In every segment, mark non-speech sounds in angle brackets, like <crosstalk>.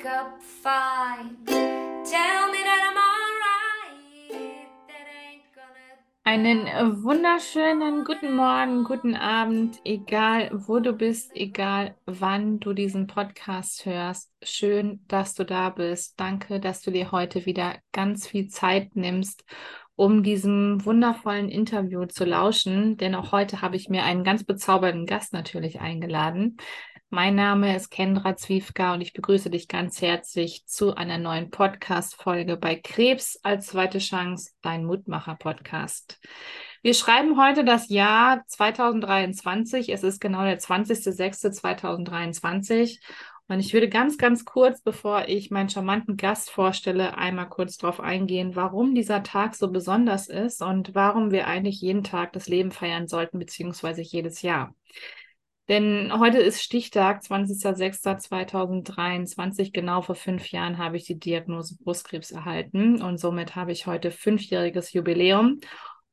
wake up fine. Tell me that I'm alright. That ain't gonna. Einen äh, wunderschönen guten Morgen, guten Abend, egal wo du bist, egal wann du diesen Podcast hörst. Schön, dass du da bist. Danke, dass du dir heute wieder ganz viel Zeit nimmst, um diesem wundervollen Interview zu lauschen. Denn auch heute habe ich mir einen ganz bezaubernden Gast natürlich eingeladen. Mein Name ist Kendra Zwiefka und ich begrüße dich ganz herzlich zu einer neuen Podcast-Folge bei Krebs als zweite Chance, dein Mutmacher-Podcast. Wir schreiben heute das Jahr 2023. Es ist genau der 20.06.2023. Und ich würde ganz, ganz kurz, bevor ich meinen charmanten Gast vorstelle, einmal kurz darauf eingehen, warum dieser Tag so besonders ist und warum wir eigentlich jeden Tag das Leben feiern sollten, beziehungsweise jedes Jahr. Denn heute ist Stichtag, 20.06.2023. Genau vor fünf Jahren habe ich die Diagnose Brustkrebs erhalten und somit habe ich heute fünfjähriges Jubiläum.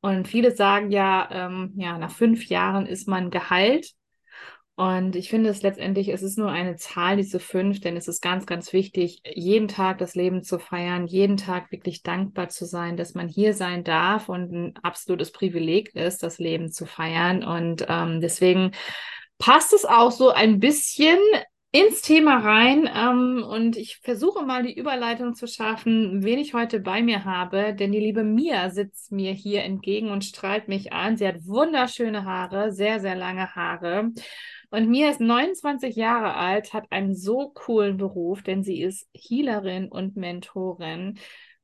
Und viele sagen ja, ähm, ja, nach fünf Jahren ist man geheilt. Und ich finde es letztendlich, es ist nur eine Zahl, diese fünf, denn es ist ganz, ganz wichtig, jeden Tag das Leben zu feiern, jeden Tag wirklich dankbar zu sein, dass man hier sein darf und ein absolutes Privileg ist, das Leben zu feiern. Und ähm, deswegen passt es auch so ein bisschen ins Thema rein. Ähm, und ich versuche mal die Überleitung zu schaffen, wen ich heute bei mir habe. Denn die liebe Mia sitzt mir hier entgegen und strahlt mich an. Sie hat wunderschöne Haare, sehr, sehr lange Haare. Und Mia ist 29 Jahre alt, hat einen so coolen Beruf, denn sie ist Healerin und Mentorin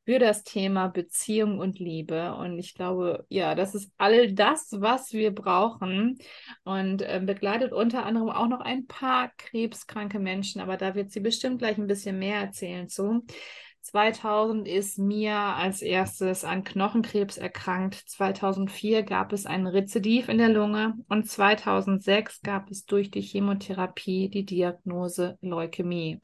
für das Thema Beziehung und Liebe. Und ich glaube, ja, das ist all das, was wir brauchen. Und äh, begleitet unter anderem auch noch ein paar krebskranke Menschen, aber da wird sie bestimmt gleich ein bisschen mehr erzählen zu. 2000 ist Mia als erstes an Knochenkrebs erkrankt. 2004 gab es ein Rezidiv in der Lunge und 2006 gab es durch die Chemotherapie die Diagnose Leukämie.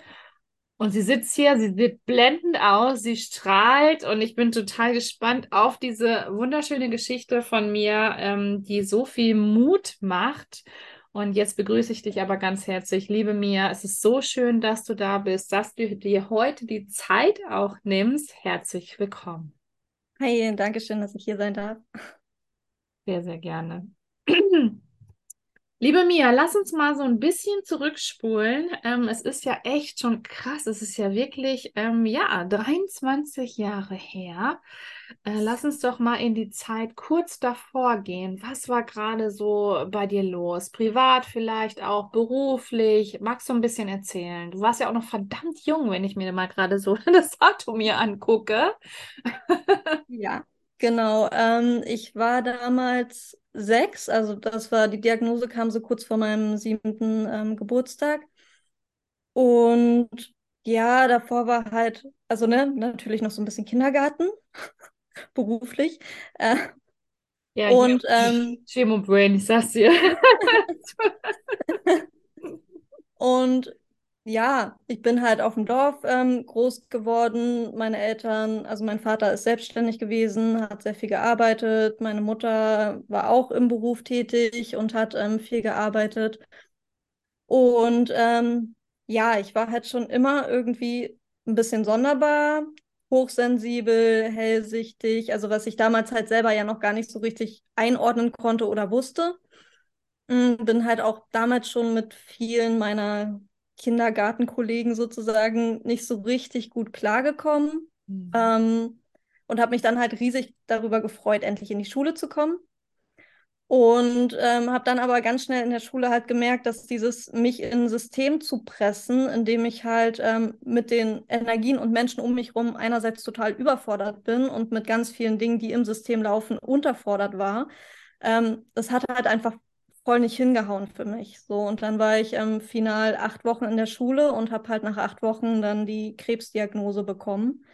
Und sie sitzt hier, sie sieht blendend aus, sie strahlt und ich bin total gespannt auf diese wunderschöne Geschichte von mir, ähm, die so viel Mut macht. Und jetzt begrüße ich dich aber ganz herzlich, liebe Mia. Es ist so schön, dass du da bist, dass du dir heute die Zeit auch nimmst. Herzlich willkommen. Hi, danke schön, dass ich hier sein darf. Sehr, sehr gerne. Liebe Mia, lass uns mal so ein bisschen zurückspulen. Ähm, es ist ja echt schon krass. Es ist ja wirklich, ähm, ja, 23 Jahre her. Äh, lass uns doch mal in die Zeit kurz davor gehen. Was war gerade so bei dir los? Privat vielleicht auch, beruflich? Magst du ein bisschen erzählen? Du warst ja auch noch verdammt jung, wenn ich mir mal gerade so <laughs> das Datum hier angucke. ja, genau. Ähm, ich war damals sechs. Also das war, die Diagnose kam so kurz vor meinem siebten ähm, Geburtstag. Und ja, davor war halt, also ne, natürlich noch so ein bisschen Kindergarten, <laughs> beruflich. Äh, ja, und ähm, und Brain, ich sag's dir. <laughs> und ja, ich bin halt auf dem Dorf ähm, groß geworden. Meine Eltern, also mein Vater ist selbstständig gewesen, hat sehr viel gearbeitet. Meine Mutter war auch im Beruf tätig und hat ähm, viel gearbeitet. Und ähm, ja, ich war halt schon immer irgendwie ein bisschen sonderbar, hochsensibel, hellsichtig, also was ich damals halt selber ja noch gar nicht so richtig einordnen konnte oder wusste. Hm, bin halt auch damals schon mit vielen meiner Kindergartenkollegen sozusagen nicht so richtig gut klargekommen. Mhm. Ähm, und habe mich dann halt riesig darüber gefreut, endlich in die Schule zu kommen. Und ähm, habe dann aber ganz schnell in der Schule halt gemerkt, dass dieses mich in ein System zu pressen, in dem ich halt ähm, mit den Energien und Menschen um mich herum einerseits total überfordert bin und mit ganz vielen Dingen, die im System laufen, unterfordert war. Ähm, das hat halt einfach voll nicht hingehauen für mich. So, und dann war ich ähm, final acht Wochen in der Schule und habe halt nach acht Wochen dann die Krebsdiagnose bekommen.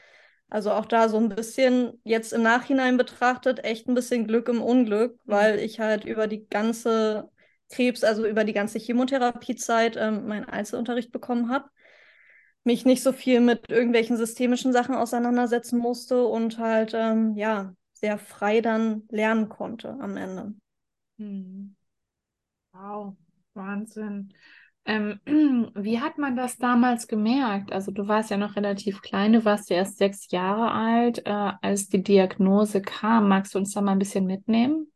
Also auch da so ein bisschen jetzt im Nachhinein betrachtet, echt ein bisschen Glück im Unglück, mhm. weil ich halt über die ganze Krebs, also über die ganze Chemotherapiezeit ähm, meinen Einzelunterricht bekommen habe. Mich nicht so viel mit irgendwelchen systemischen Sachen auseinandersetzen musste und halt, ähm, ja, sehr frei dann lernen konnte am Ende. Hm. Wow, Wahnsinn. Ähm, <clears throat> wie hat man das damals gemerkt? Also du warst ja noch relativ klein, du warst ja erst sechs Jahre alt, äh, als die Diagnose kam. Magst du uns da mal ein bisschen mitnehmen?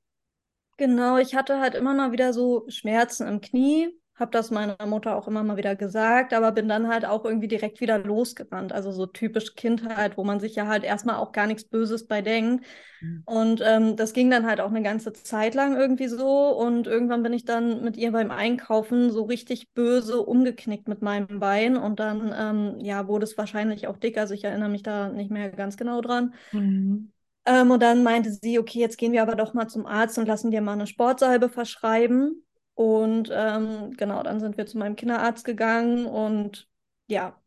Genau, ich hatte halt immer mal wieder so Schmerzen im Knie, habe das meiner Mutter auch immer mal wieder gesagt, aber bin dann halt auch irgendwie direkt wieder losgerannt. Also so typisch Kindheit, wo man sich ja halt erstmal auch gar nichts Böses bei denkt. Mhm. Und ähm, das ging dann halt auch eine ganze Zeit lang irgendwie so. Und irgendwann bin ich dann mit ihr beim Einkaufen so richtig böse umgeknickt mit meinem Bein. Und dann, ähm, ja, wurde es wahrscheinlich auch dick. Also ich erinnere mich da nicht mehr ganz genau dran. Mhm. Ähm, und dann meinte sie, okay, jetzt gehen wir aber doch mal zum Arzt und lassen dir mal eine Sportsalbe verschreiben. Und ähm, genau, dann sind wir zu meinem Kinderarzt gegangen und ja,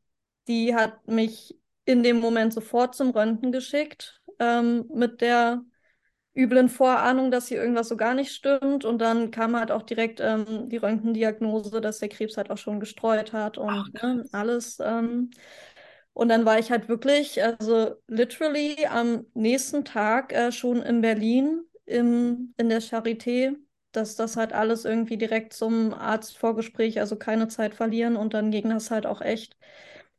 die hat mich in dem Moment sofort zum Röntgen geschickt ähm, mit der üblen Vorahnung, dass hier irgendwas so gar nicht stimmt. Und dann kam halt auch direkt ähm, die Röntgendiagnose, dass der Krebs halt auch schon gestreut hat und Ach, ne, alles. Ähm, und dann war ich halt wirklich, also literally am nächsten Tag äh, schon in Berlin im, in der Charité dass das halt alles irgendwie direkt zum Arztvorgespräch, also keine Zeit verlieren und dann ging das halt auch echt,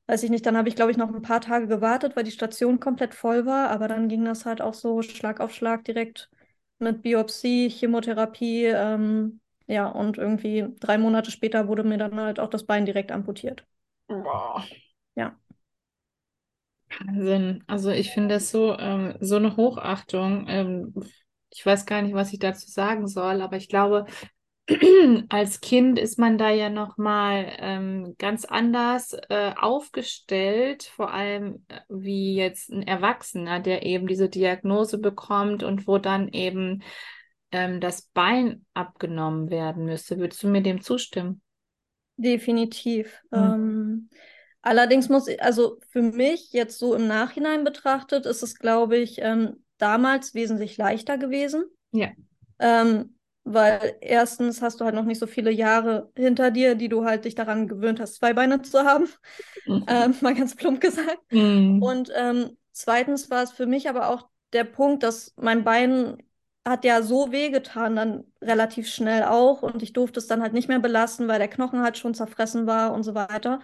weiß ich nicht, dann habe ich glaube ich noch ein paar Tage gewartet, weil die Station komplett voll war, aber dann ging das halt auch so Schlag auf Schlag direkt mit Biopsie, Chemotherapie, ähm, ja, und irgendwie drei Monate später wurde mir dann halt auch das Bein direkt amputiert. Wow. Ja. Wahnsinn. Also ich finde das so, ähm, so eine Hochachtung ähm, ich weiß gar nicht, was ich dazu sagen soll, aber ich glaube, <clears throat> als Kind ist man da ja nochmal ähm, ganz anders äh, aufgestellt, vor allem äh, wie jetzt ein Erwachsener, der eben diese Diagnose bekommt und wo dann eben ähm, das Bein abgenommen werden müsste. Würdest du mir dem zustimmen? Definitiv. Mhm. Ähm, allerdings muss ich, also für mich jetzt so im Nachhinein betrachtet, ist es, glaube ich, ähm, damals wesentlich leichter gewesen. Ja. Ähm, weil erstens hast du halt noch nicht so viele Jahre hinter dir, die du halt dich daran gewöhnt hast, zwei Beine zu haben. Mhm. <laughs> Ähm, mal ganz plump gesagt. Mhm. Und ähm, zweitens war es für mich aber auch der Punkt, dass mein Bein hat ja so wehgetan, dann relativ schnell auch. Und ich durfte es dann halt nicht mehr belasten, weil der Knochen halt schon zerfressen war und so weiter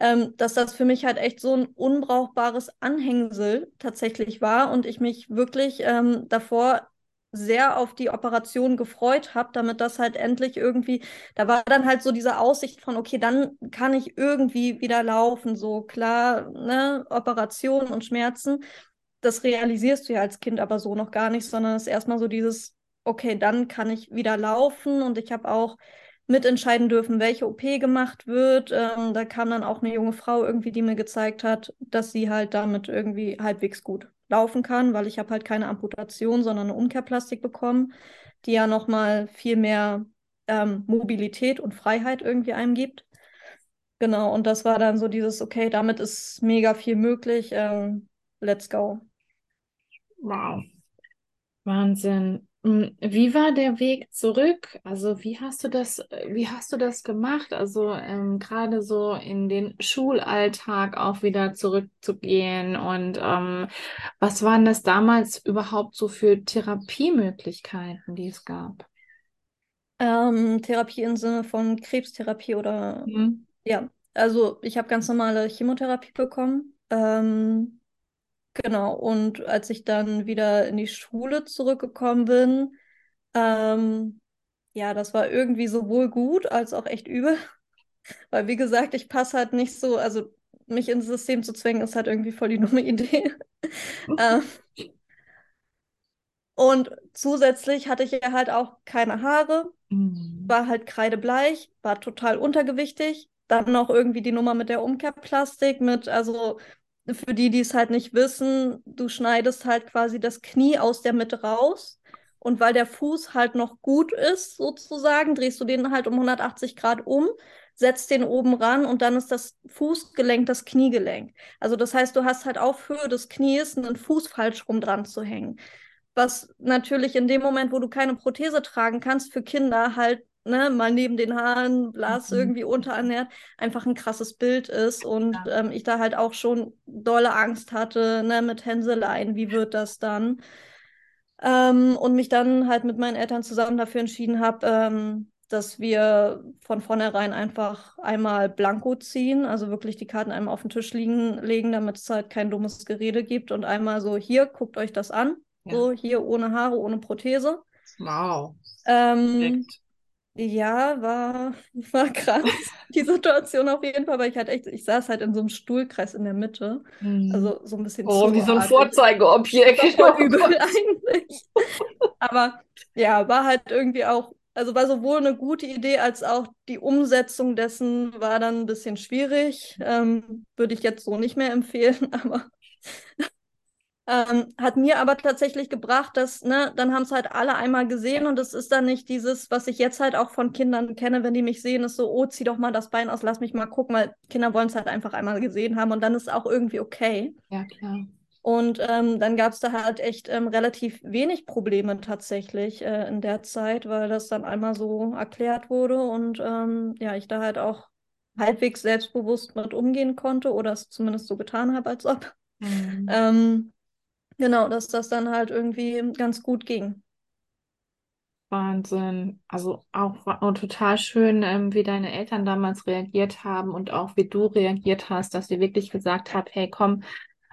ähm, dass das für mich halt echt so ein unbrauchbares Anhängsel tatsächlich war und ich mich wirklich ähm, davor sehr auf die Operation gefreut habe, damit das halt endlich irgendwie, da war dann halt so diese Aussicht von, okay, dann kann ich irgendwie wieder laufen, so klar, ne, Operation und Schmerzen, das realisierst du ja als Kind aber so noch gar nicht, sondern es ist erstmal so dieses, okay, dann kann ich wieder laufen und ich habe auch mitentscheiden dürfen, welche OP gemacht wird. Ähm, da kam dann auch eine junge Frau irgendwie, die mir gezeigt hat, dass sie halt damit irgendwie halbwegs gut laufen kann, weil ich habe halt keine Amputation, sondern eine Umkehrplastik bekommen, die ja nochmal viel mehr ähm, Mobilität und Freiheit irgendwie einem gibt. Genau, und das war dann so dieses, okay, damit ist mega viel möglich. Ähm, let's go. Wow. Wahnsinn. Hm, wie war der Weg zurück? Also wie hast du das, wie hast du das gemacht? Also ähm, gerade so in den Schulalltag auch wieder zurückzugehen und ähm, was waren das damals überhaupt so für Therapiemöglichkeiten, die es gab? Ähm, Therapie im Sinne von Krebstherapie oder mhm. ja, also ich habe ganz normale Chemotherapie bekommen. Ähm, Genau, und als ich dann wieder in die Schule zurückgekommen bin, ähm, ja, das war irgendwie sowohl gut als auch echt übel. <laughs> Weil, wie gesagt, ich passe halt nicht so, also mich ins System zu zwängen, ist halt irgendwie voll die <laughs> dumme Idee. <laughs> ähm, und zusätzlich hatte ich ja halt auch keine Haare, mhm. war halt kreidebleich, war total untergewichtig. Dann noch irgendwie die Nummer mit der Umkehrplastik, mit, also für die, die es halt nicht wissen, du schneidest halt quasi das Knie aus der Mitte raus. Und weil der Fuß halt noch gut ist, sozusagen, drehst du den halt um 180 Grad um, setzt den oben ran und dann ist das Fußgelenk das Kniegelenk. Also das heißt, du hast halt auf Höhe des Knies einen Fuß falsch rum dran zu hängen. Was natürlich in dem Moment, wo du keine Prothese tragen kannst, für Kinder halt ne, mal neben den Haaren, blass mhm. irgendwie unterernährt, einfach ein krasses Bild ist und ja. ähm, ich da halt auch schon dolle Angst hatte, ne, mit Hänseleien, wie wird das dann? Ähm, und mich dann halt mit meinen Eltern zusammen dafür entschieden habe, ähm, dass wir von vornherein einfach einmal blanko ziehen, also wirklich die Karten einmal auf den Tisch liegen, legen, damit es halt kein dummes Gerede gibt und einmal so, hier, guckt euch das an, Ja. so hier ohne Haare, ohne Prothese. Wow. Ähm. Ja, war, <laughs> war krass, die Situation auf jeden Fall, weil ich halt echt, ich saß halt in so einem Stuhlkreis in der Mitte, Mhm. also so ein bisschen oh, wie so ein. Vorzeigeobjekt. Oh übel <laughs> eigentlich. Aber ja, war halt irgendwie auch, also war sowohl eine gute Idee als auch die Umsetzung dessen war dann ein bisschen schwierig. Ähm, würde ich jetzt so nicht mehr empfehlen, <laughs> aber ähm, hat mir aber tatsächlich gebracht, dass, ne, dann haben es halt alle einmal gesehen und es ist dann nicht dieses, was ich jetzt halt auch von Kindern kenne, wenn die mich sehen, ist so, oh, zieh doch mal das Bein aus, lass mich mal gucken, weil Kinder wollen es halt einfach einmal gesehen haben und dann ist auch irgendwie okay. Ja, klar. Und ähm, dann gab es da halt echt ähm, relativ wenig Probleme tatsächlich äh, in der Zeit, weil das dann einmal so erklärt wurde und ähm, ja, ich da halt auch halbwegs selbstbewusst mit umgehen konnte oder es zumindest so getan habe, als ob. Mhm. Genau, dass das dann halt irgendwie ganz gut ging. Wahnsinn. Also auch und total schön, ähm, wie deine Eltern damals reagiert haben und auch wie du reagiert hast, dass ihr wirklich gesagt habt, hey, komm,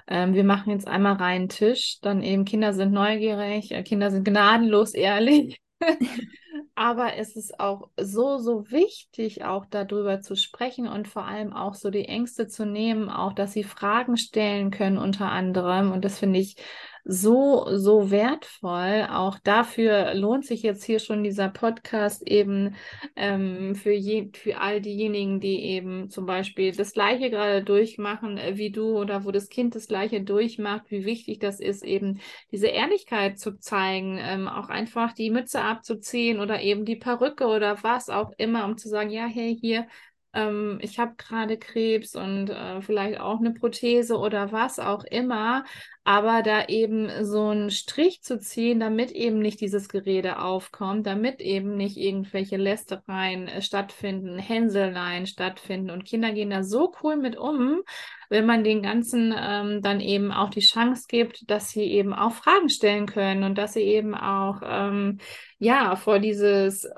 ähm, wir machen jetzt einmal reinen Tisch. Dann eben Kinder sind neugierig, äh, Kinder sind gnadenlos ehrlich. <laughs> Aber es ist auch so, so wichtig, auch darüber zu sprechen und vor allem auch so die Ängste zu nehmen, auch dass sie Fragen stellen können unter anderem. Und das finde ich so, so wertvoll. Auch dafür lohnt sich jetzt hier schon dieser Podcast eben ähm, für, je, für all diejenigen, die eben zum Beispiel das Gleiche gerade durchmachen äh, wie du oder wo das Kind das Gleiche durchmacht, wie wichtig das ist, eben diese Ehrlichkeit zu zeigen, ähm, auch einfach die Mütze abzuziehen oder eben die Perücke oder was auch immer, um zu sagen, ja, hey, hier, ähm, ich habe gerade Krebs und äh, vielleicht auch eine Prothese oder was auch immer, aber da eben so einen Strich zu ziehen, damit eben nicht dieses Gerede aufkommt, damit eben nicht irgendwelche Lästereien äh, stattfinden, Hänseleien stattfinden. Und Kinder gehen da so cool mit um, wenn man den Ganzen ähm, dann eben auch die Chance gibt, dass sie eben auch Fragen stellen können und dass sie eben auch ähm, ja vor dieses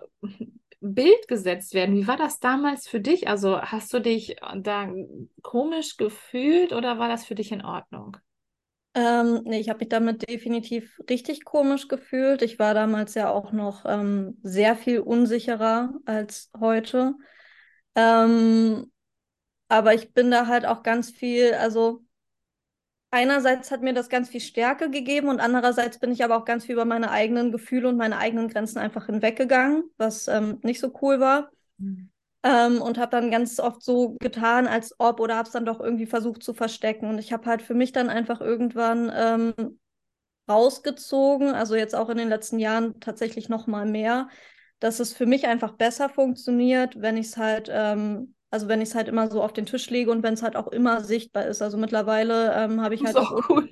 Bild gesetzt werden. Wie war das damals für dich? Also hast du dich da komisch gefühlt oder war das für dich in Ordnung? Ähm, nee, ich habe mich damit definitiv richtig komisch gefühlt. Ich war damals ja auch noch ähm, sehr viel unsicherer als heute. Ähm, aber ich bin da halt auch ganz viel, also einerseits hat mir das ganz viel Stärke gegeben und andererseits bin ich aber auch ganz viel über meine eigenen Gefühle und meine eigenen Grenzen einfach hinweggegangen, was ähm, nicht so cool war. Ähm, und habe dann ganz oft so getan, als ob oder habe es dann doch irgendwie versucht zu verstecken. Und ich habe halt für mich dann einfach irgendwann ähm, rausgezogen, also jetzt auch in den letzten Jahren tatsächlich noch mal mehr, dass es für mich einfach besser funktioniert, wenn ich es halt, ähm, also wenn ich es halt immer so auf den Tisch lege und wenn es halt auch immer sichtbar ist. Also mittlerweile ähm, habe ich halt auch cool.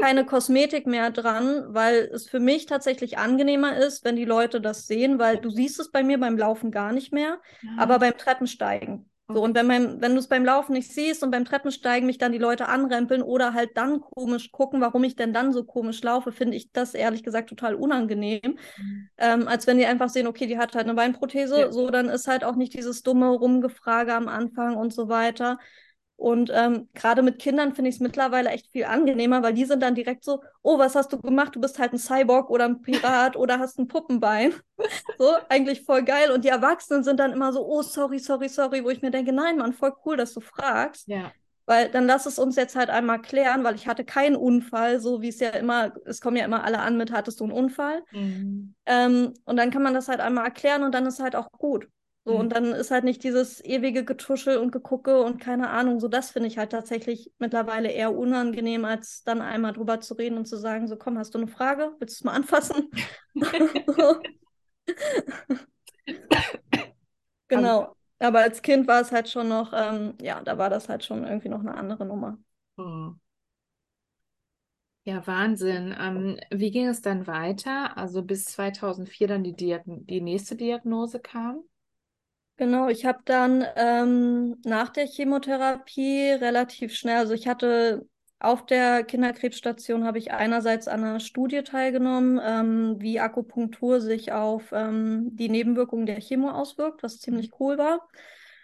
keine Kosmetik mehr dran, weil es für mich tatsächlich angenehmer ist, wenn die Leute das sehen, weil du siehst es bei mir beim Laufen gar nicht mehr, aber beim Treppensteigen. So, und wenn, mein, wenn du es beim Laufen nicht siehst und beim Treppensteigen mich dann die Leute anrempeln oder halt dann komisch gucken, warum ich denn dann so komisch laufe, finde ich das ehrlich gesagt total unangenehm. Mhm. Ähm, als wenn die einfach sehen, okay, die hat halt eine Beinprothese, Ja. so dann ist halt auch nicht dieses dumme Rumgefrage am Anfang und so weiter. Und ähm, gerade mit Kindern finde ich es mittlerweile echt viel angenehmer, weil die sind dann direkt so, oh, was hast du gemacht? Du bist halt ein Cyborg oder ein Pirat oder hast ein Puppenbein. <laughs> So, eigentlich voll geil. Und die Erwachsenen sind dann immer so, oh, sorry, sorry, sorry, wo ich mir denke, nein, Mann, voll cool, dass du fragst. Ja. Weil dann lass es uns jetzt halt einmal klären, weil ich hatte keinen Unfall, so wie es ja immer, es kommen ja immer alle an mit, hattest du einen Unfall? Mhm. Ähm, und dann kann man das halt einmal erklären und dann ist halt auch gut. So, Mhm. und dann ist halt nicht dieses ewige Getuschel und Gegucke und keine Ahnung. So, das finde ich halt tatsächlich mittlerweile eher unangenehm, als dann einmal drüber zu reden und zu sagen: So, komm, hast du eine Frage? Willst du es mal anfassen? <laughs> Genau. Aber als Kind war es halt schon noch, ähm, ja, da war das halt schon irgendwie noch eine andere Nummer. Mhm. Ja, Wahnsinn. Ähm, wie ging es dann weiter? Also bis 2004 dann die, Diagn die nächste Diagnose kam? Genau, ich habe dann ähm, nach der Chemotherapie relativ schnell, also ich hatte auf der Kinderkrebsstation habe ich einerseits an einer Studie teilgenommen, ähm, wie Akupunktur sich auf ähm, die Nebenwirkungen der Chemo auswirkt, was ziemlich cool war.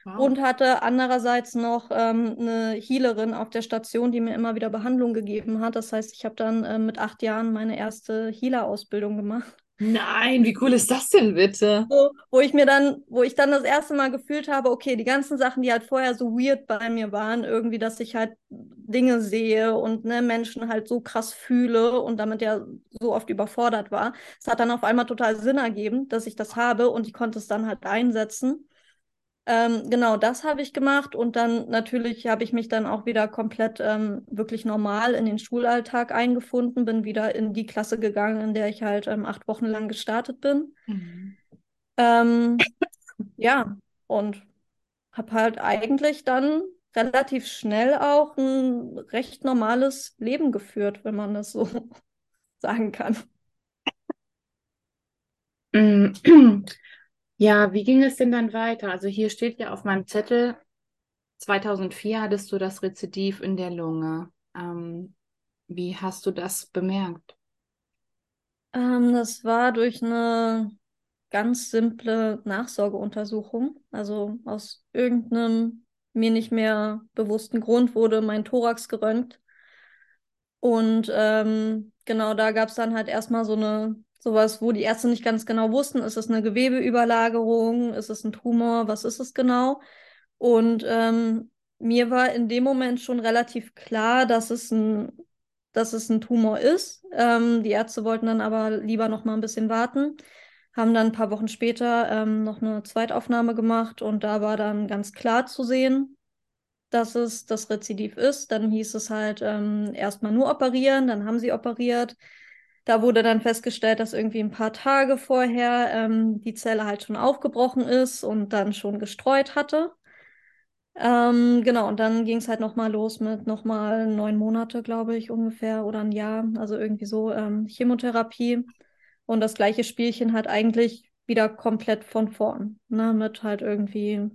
Wow. Und hatte andererseits noch ähm, eine Healerin auf der Station, die mir immer wieder Behandlung gegeben hat. Das heißt, ich habe dann äh, mit acht Jahren meine erste Healer-Ausbildung gemacht. Nein, wie cool ist das denn bitte? So, wo ich mir dann, wo ich dann das erste Mal gefühlt habe, okay, die ganzen Sachen, die halt vorher so weird bei mir waren, irgendwie, dass ich halt Dinge sehe und ne, Menschen halt so krass fühle und damit ja so oft überfordert war. Es hat dann auf einmal total Sinn ergeben, dass ich das habe und ich konnte es dann halt einsetzen. Ähm, genau, das habe ich gemacht und dann natürlich habe ich mich dann auch wieder komplett ähm, wirklich normal in den Schulalltag eingefunden, bin wieder in die Klasse gegangen, in der ich halt ähm, acht Wochen lang gestartet bin. Mhm. Ähm, ja, und habe halt eigentlich dann relativ schnell auch ein recht normales Leben geführt, wenn man das so <laughs> sagen kann. <clears throat> Ja, wie ging es denn dann weiter? Also hier steht ja auf meinem Zettel, 2004 hattest du das Rezidiv in der Lunge. Ähm, wie hast du das bemerkt? Ähm, das war durch eine ganz simple Nachsorgeuntersuchung. Also aus irgendeinem mir nicht mehr bewussten Grund wurde mein Thorax geröntgt. Und ähm, genau da gab es dann halt erstmal so eine Sowas, wo die Ärzte nicht ganz genau wussten, ist es eine Gewebeüberlagerung, ist es ein Tumor, was ist es genau? Und ähm, mir war in dem Moment schon relativ klar, dass es ein, dass es ein Tumor ist. Ähm, die Ärzte wollten dann aber lieber noch mal ein bisschen warten, haben dann ein paar Wochen später ähm, noch eine Zweitaufnahme gemacht und da war dann ganz klar zu sehen, dass es das Rezidiv ist. Dann hieß es halt ähm, erstmal nur operieren, dann haben sie operiert. Da wurde dann festgestellt, dass irgendwie ein paar Tage vorher ähm, die Zelle halt schon aufgebrochen ist und dann schon gestreut hatte. Ähm, genau, und dann ging es halt nochmal los mit nochmal neun Monate, glaube ich, ungefähr, oder ein Jahr, also irgendwie so ähm, Chemotherapie. Und das gleiche Spielchen halt eigentlich wieder komplett von vorn, ne, mit halt irgendwie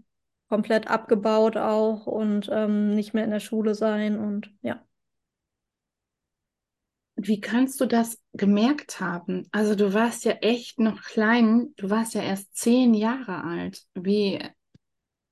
komplett abgebaut auch und ähm, nicht mehr in der Schule sein und ja. Wie kannst du das gemerkt haben? Also du warst ja echt noch klein, du warst ja erst zehn Jahre alt. Wie,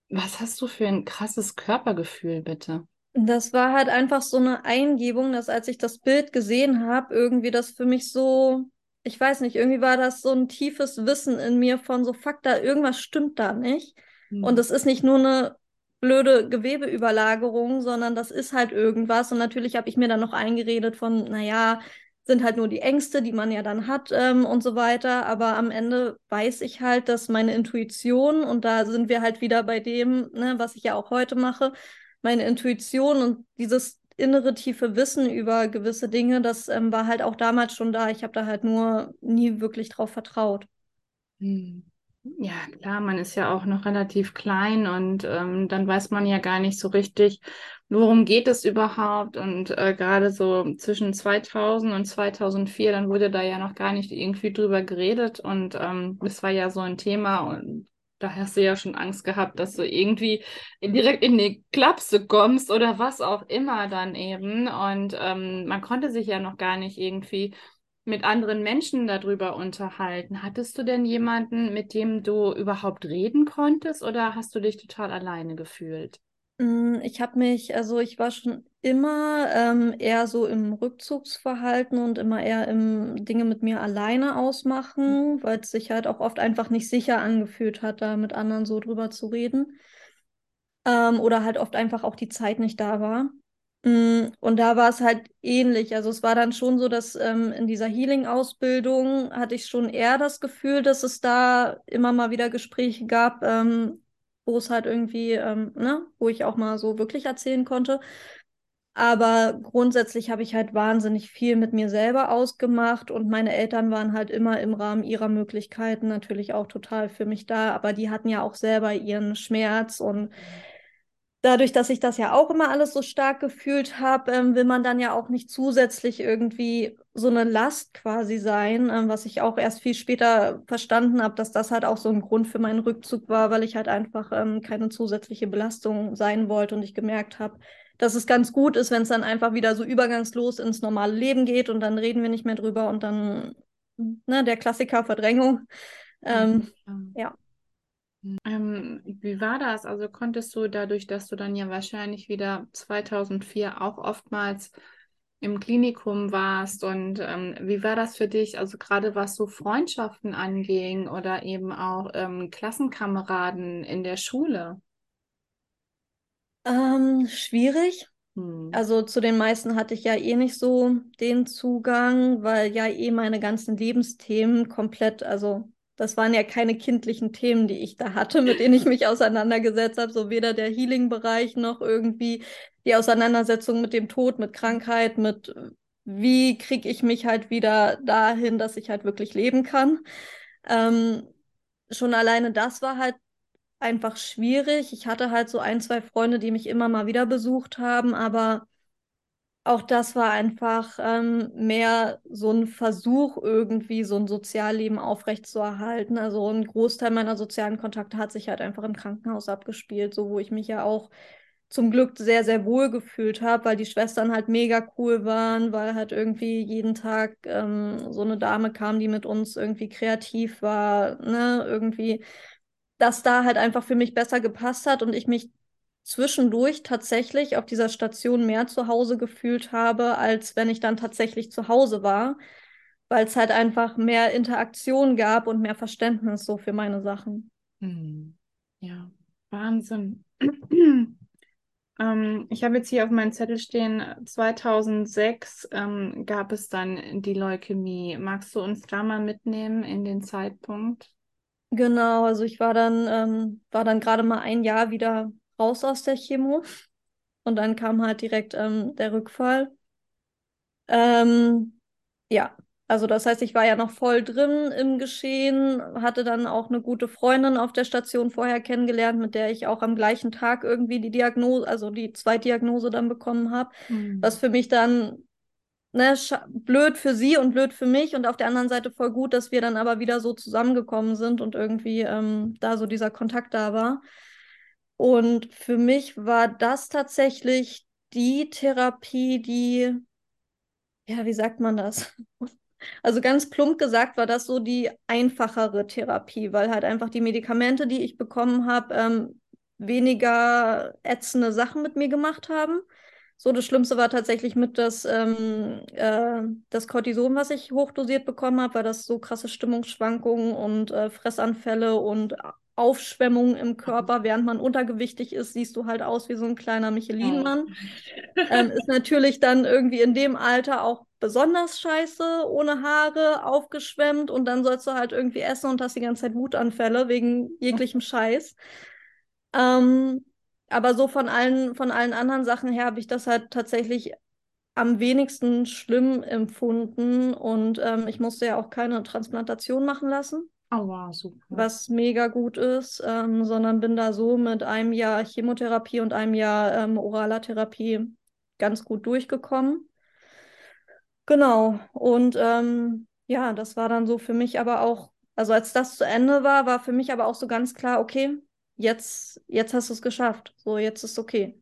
was hast du für ein krasses Körpergefühl, bitte? Das war halt einfach so eine Eingebung, dass als ich das Bild gesehen habe, irgendwie das für mich so, ich weiß nicht, irgendwie war das so ein tiefes Wissen in mir von so, fuck, da irgendwas stimmt da nicht. Mhm. Und es ist nicht nur eine blöde Gewebeüberlagerung, sondern das ist halt irgendwas. Und natürlich habe ich mir dann noch eingeredet von, naja, sind halt nur die Ängste, die man ja dann hat ähm, und so weiter. Aber am Ende weiß ich halt, dass meine Intuition, und da sind wir halt wieder bei dem, ne, was ich ja auch heute mache, meine Intuition und dieses innere tiefe Wissen über gewisse Dinge, das ähm, war halt auch damals schon da. Ich habe da halt nur nie wirklich drauf vertraut. Hm. Ja, klar, man ist ja auch noch relativ klein und ähm, dann weiß man ja gar nicht so richtig, worum geht es überhaupt. Und äh, gerade so zwischen 2000 und 2004, dann wurde da ja noch gar nicht irgendwie drüber geredet und ähm, das war ja so ein Thema und da hast du ja schon Angst gehabt, dass du irgendwie direkt in die Klapse kommst oder was auch immer dann eben. Und ähm, man konnte sich ja noch gar nicht irgendwie mit anderen Menschen darüber unterhalten. Hattest du denn jemanden, mit dem du überhaupt reden konntest oder hast du dich total alleine gefühlt? Mm, ich habe mich, also ich war schon immer ähm, eher so im Rückzugsverhalten und immer eher im Dinge mit mir alleine ausmachen, mhm. weil es sich halt auch oft einfach nicht sicher angefühlt hat, da mit anderen so drüber zu reden. Ähm, oder halt oft einfach auch die Zeit nicht da war. Mm, und da war es halt ähnlich. Also es war dann schon so, dass ähm, in dieser Healing-Ausbildung hatte ich schon eher das Gefühl, dass es da immer mal wieder Gespräche gab, ähm, wo es halt irgendwie, ähm, ne, wo ich auch mal so wirklich erzählen konnte. Aber grundsätzlich habe ich halt wahnsinnig viel mit mir selber ausgemacht und meine Eltern waren halt immer im Rahmen ihrer Möglichkeiten natürlich auch total für mich da, aber die hatten ja auch selber ihren Schmerz und dadurch, dass ich das ja auch immer alles so stark gefühlt habe, ähm, will man dann ja auch nicht zusätzlich irgendwie so eine Last quasi sein, ähm, was ich auch erst viel später verstanden habe, dass das halt auch so ein Grund für meinen Rückzug war, weil ich halt einfach ähm, keine zusätzliche Belastung sein wollte und ich gemerkt habe, dass es ganz gut ist, wenn es dann einfach wieder so übergangslos ins normale Leben geht und dann reden wir nicht mehr drüber und dann, ne, der Klassiker Verdrängung. Ähm, ja. Ähm, wie war das? Also konntest du dadurch, dass du dann ja wahrscheinlich wieder 2004 auch oftmals im Klinikum warst und ähm, wie war das für dich? Also gerade was so Freundschaften anging oder eben auch ähm, Klassenkameraden in der Schule? Ähm, schwierig. Hm. Also zu den meisten hatte ich ja eh nicht so den Zugang, weil ja eh meine ganzen Lebensthemen komplett, also das waren ja keine kindlichen Themen, die ich da hatte, mit denen ich mich auseinandergesetzt habe, so weder der Healing-Bereich noch irgendwie die Auseinandersetzung mit dem Tod, mit Krankheit, mit wie kriege ich mich halt wieder dahin, dass ich halt wirklich leben kann. Ähm, schon alleine das war halt einfach schwierig. Ich hatte halt so ein, zwei Freunde, die mich immer mal wieder besucht haben, aber auch das war einfach ähm, mehr so ein Versuch, irgendwie so ein Sozialleben aufrechtzuerhalten. Also ein Großteil meiner sozialen Kontakte hat sich halt einfach im Krankenhaus abgespielt, so wo ich mich ja auch zum Glück sehr, sehr wohl gefühlt habe, weil die Schwestern halt mega cool waren, weil halt irgendwie jeden Tag ähm, so eine Dame kam, die mit uns irgendwie kreativ war, ne, irgendwie dass da halt einfach für mich besser gepasst hat und ich mich zwischendurch tatsächlich auf dieser Station mehr zu Hause gefühlt habe, als wenn ich dann tatsächlich zu Hause war, weil es halt einfach mehr Interaktion gab und mehr Verständnis so für meine Sachen. Hm. Ja, Wahnsinn. <clears throat> ähm, ich habe jetzt hier auf meinem Zettel stehen, 2006 ähm, gab es dann die Leukämie. Magst du uns da mal mitnehmen in den Zeitpunkt? Genau, also ich war dann, ähm, war dann gerade mal ein Jahr wieder raus aus der Chemo und dann kam halt direkt ähm, der Rückfall. Ähm, ja, also das heißt, ich war ja noch voll drin im Geschehen, hatte dann auch eine gute Freundin auf der Station vorher kennengelernt, mit der ich auch am gleichen Tag irgendwie die Diagnose, also die Zweitdiagnose dann bekommen habe, mhm. was für mich dann ne, blöd für sie und blöd für mich und auf der anderen Seite voll gut, dass wir dann aber wieder so zusammengekommen sind und irgendwie ähm, da so dieser Kontakt da war. Und für mich war das tatsächlich die Therapie, die, ja, wie sagt man das? <laughs> Also ganz plump gesagt war das so die einfachere Therapie, weil halt einfach die Medikamente, die ich bekommen habe, ähm, weniger ätzende Sachen mit mir gemacht haben. So, das Schlimmste war tatsächlich mit das, ähm, äh, das Cortison, was ich hochdosiert bekommen habe, weil das so krasse Stimmungsschwankungen und äh, Fressanfälle und Aufschwemmungen im Körper, während man untergewichtig ist, siehst du halt aus wie so ein kleiner Michelin-Mann. Oh. ähm, <laughs> ist natürlich dann irgendwie in dem Alter auch besonders scheiße, ohne Haare, aufgeschwemmt und dann sollst du halt irgendwie essen und hast die ganze Zeit Wutanfälle wegen jeglichem Scheiß. Ähm, aber so von allen, von allen anderen Sachen her habe ich das halt tatsächlich am wenigsten schlimm empfunden und ähm, ich musste ja auch keine Transplantation machen lassen. Oh wow, super. Was mega gut ist, ähm, sondern bin da so mit einem Jahr Chemotherapie und einem Jahr ähm, oraler Therapie ganz gut durchgekommen. Genau. Und ähm, ja, das war dann so für mich aber auch, also als das zu Ende war, war für mich aber auch so ganz klar, okay, jetzt, jetzt hast du es geschafft. So, jetzt ist okay.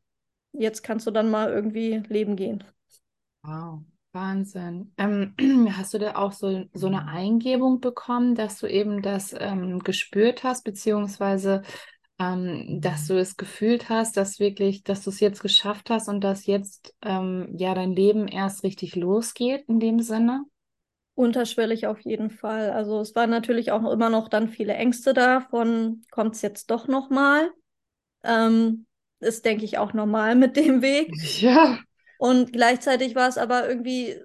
Jetzt kannst du dann mal irgendwie leben gehen. Wow, Wahnsinn. Ähm, <clears throat> hast du da auch so, so eine Eingebung bekommen, dass du eben das ähm, gespürt hast, beziehungsweise ähm, dass du es gefühlt hast, dass wirklich, dass du es jetzt geschafft hast und dass jetzt ähm, ja dein Leben erst richtig losgeht in dem Sinne? Unterschwellig auf jeden Fall. Also es waren natürlich auch immer noch dann viele Ängste da von, kommt es jetzt doch nochmal? Ähm, ist, denke ich, auch normal mit dem Weg. <laughs> Ja. Und gleichzeitig war es aber irgendwie,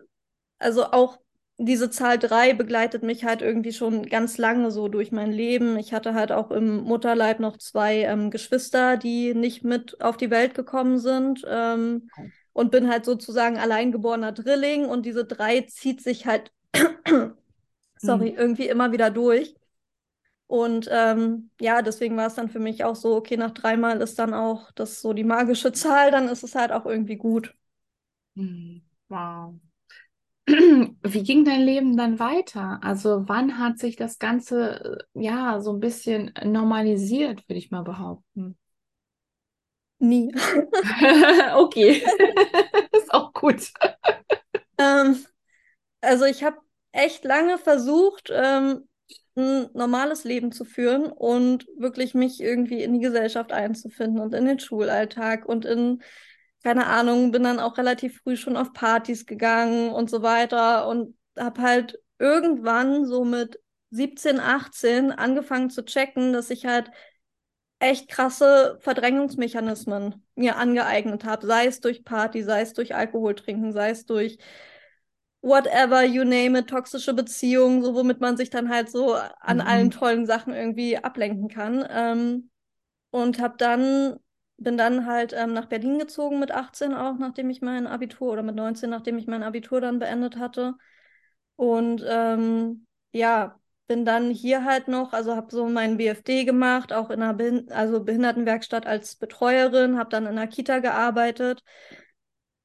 also auch diese Zahl 3 begleitet mich halt irgendwie schon ganz lange so durch mein Leben. Ich hatte halt auch im Mutterleib noch zwei ähm, Geschwister, die nicht mit auf die Welt gekommen sind. Ähm, und bin halt sozusagen alleingeborener Drilling und diese 3 zieht sich halt <clears throat> sorry, mhm. irgendwie immer wieder durch. Und ähm, ja, deswegen war es dann für mich auch so, okay, nach dreimal ist dann auch das so die magische <laughs> Zahl, dann ist es halt auch irgendwie gut. Hm, wow. <clears throat> Wie ging dein Leben dann weiter? Also wann hat sich das Ganze äh, ja so ein bisschen normalisiert, würde ich mal behaupten? Nie. <laughs> okay, <laughs> ist auch gut. Ähm, also ich habe echt lange versucht, ähm, ein normales Leben zu führen und wirklich mich irgendwie in die Gesellschaft einzufinden und in den Schulalltag und in, keine Ahnung, bin dann auch relativ früh schon auf Partys gegangen und so weiter und habe halt irgendwann so mit 17, 18 angefangen zu checken, dass ich halt echt krasse Verdrängungsmechanismen mir angeeignet habe, sei es durch Party, sei es durch Alkohol trinken, sei es durch whatever you name it, toxische Beziehungen, so womit man sich dann halt so an mhm. allen tollen Sachen irgendwie ablenken kann. Ähm, und habe dann bin dann halt ähm, nach Berlin gezogen mit 18 auch, nachdem ich mein Abitur oder mit 19, nachdem ich mein Abitur dann beendet hatte. Und ähm, ja, bin dann hier halt noch, also habe so meinen BFD gemacht, auch in einer Behin also Behindertenwerkstatt als Betreuerin, habe dann in einer Kita gearbeitet